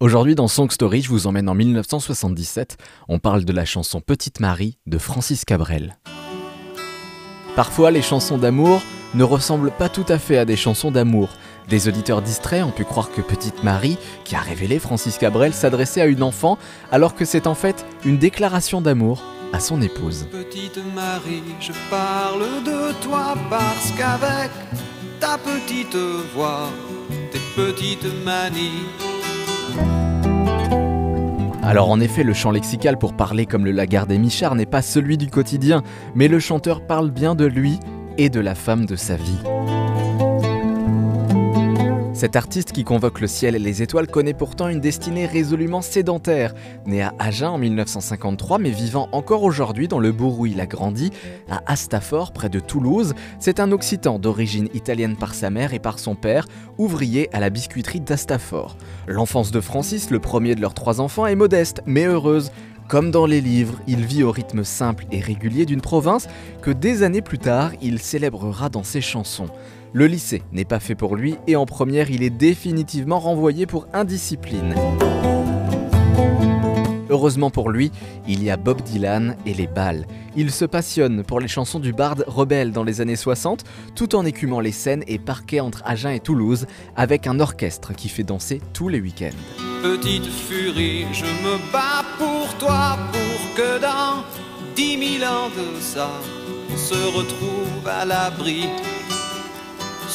Aujourd'hui dans Song Story, je vous emmène en 1977. On parle de la chanson Petite Marie de Francis Cabrel. Parfois, les chansons d'amour ne ressemblent pas tout à fait à des chansons d'amour. Des auditeurs distraits ont pu croire que Petite Marie, qui a révélé Francis Cabrel, s'adressait à une enfant, alors que c'est en fait une déclaration d'amour à son épouse. Petite Marie, je parle de toi parce qu'avec ta petite voix, tes petites manies, alors en effet, le chant lexical pour parler comme le Lagardé Michard n'est pas celui du quotidien, mais le chanteur parle bien de lui et de la femme de sa vie. Cet artiste qui convoque le ciel et les étoiles connaît pourtant une destinée résolument sédentaire. Né à Agen en 1953 mais vivant encore aujourd'hui dans le bourg où il a grandi, à Astafort près de Toulouse, c'est un Occitan d'origine italienne par sa mère et par son père, ouvrier à la biscuiterie d'Astafort. L'enfance de Francis, le premier de leurs trois enfants, est modeste mais heureuse. Comme dans les livres, il vit au rythme simple et régulier d'une province que des années plus tard, il célébrera dans ses chansons. Le lycée n'est pas fait pour lui et en première, il est définitivement renvoyé pour indiscipline. Heureusement pour lui, il y a Bob Dylan et les balles. Il se passionne pour les chansons du barde rebelle dans les années 60, tout en écumant les scènes et parquet entre Agen et Toulouse, avec un orchestre qui fait danser tous les week-ends. Petite furie, je me bats pour toi, pour que dans dix mille ans de ça, on se retrouve à l'abri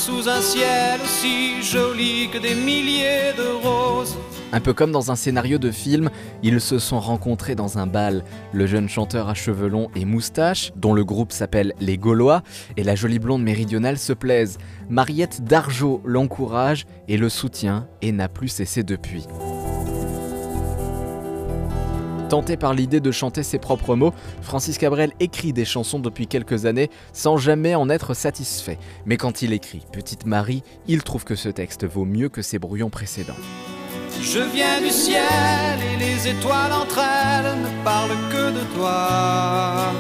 sous un ciel aussi joli que des milliers de roses. Un peu comme dans un scénario de film, ils se sont rencontrés dans un bal. Le jeune chanteur à cheveux longs et moustache, dont le groupe s'appelle Les Gaulois, et la jolie blonde méridionale se plaisent. Mariette Dargeau l'encourage et le soutient et n'a plus cessé depuis. Tenté par l'idée de chanter ses propres mots, Francis Cabrel écrit des chansons depuis quelques années sans jamais en être satisfait. Mais quand il écrit Petite Marie, il trouve que ce texte vaut mieux que ses brouillons précédents. Je viens du ciel et les étoiles entre elles ne parlent que de toi.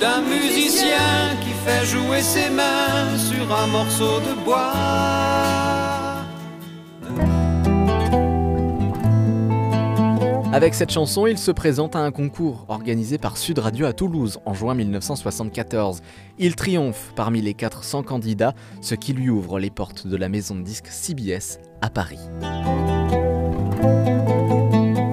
D'un musicien qui fait jouer ses mains sur un morceau de bois. Avec cette chanson, il se présente à un concours organisé par Sud Radio à Toulouse en juin 1974. Il triomphe parmi les 400 candidats, ce qui lui ouvre les portes de la maison de disques CBS à Paris.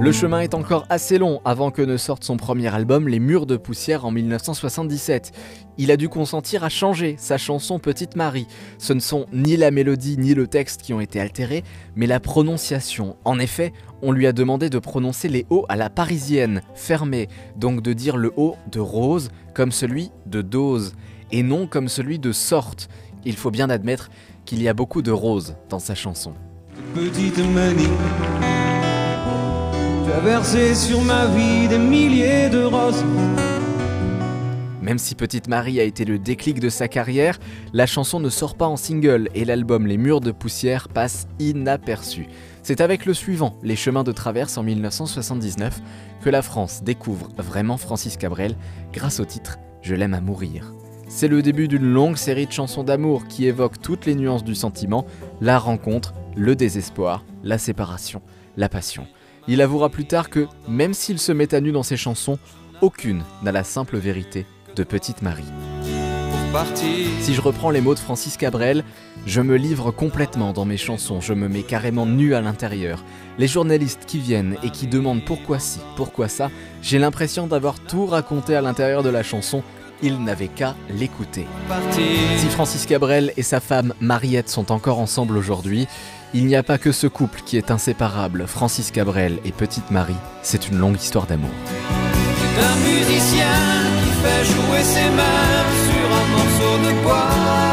Le chemin est encore assez long avant que ne sorte son premier album Les Murs de Poussière en 1977. Il a dû consentir à changer sa chanson Petite Marie. Ce ne sont ni la mélodie ni le texte qui ont été altérés, mais la prononciation. En effet, on lui a demandé de prononcer les O à la parisienne, fermé, donc de dire le O de rose comme celui de dose, et non comme celui de sorte. Il faut bien admettre qu'il y a beaucoup de roses dans sa chanson. Sur ma vie des milliers de roses. Même si Petite Marie a été le déclic de sa carrière, la chanson ne sort pas en single et l'album Les Murs de Poussière passe inaperçu. C'est avec le suivant, Les Chemins de Traverse en 1979, que la France découvre vraiment Francis Cabrel grâce au titre Je l'aime à mourir. C'est le début d'une longue série de chansons d'amour qui évoquent toutes les nuances du sentiment, la rencontre, le désespoir, la séparation, la passion. Il avouera plus tard que, même s'il se met à nu dans ses chansons, aucune n'a la simple vérité de Petite Marie. Si je reprends les mots de Francis Cabrel, je me livre complètement dans mes chansons, je me mets carrément nu à l'intérieur. Les journalistes qui viennent et qui demandent pourquoi ci, pourquoi ça, j'ai l'impression d'avoir tout raconté à l'intérieur de la chanson, ils n'avaient qu'à l'écouter. Si Francis Cabrel et sa femme Mariette sont encore ensemble aujourd'hui, il n'y a pas que ce couple qui est inséparable, Francis Cabrel et Petite Marie, c'est une longue histoire d'amour. Un musicien qui fait jouer ses mains sur un morceau de bois.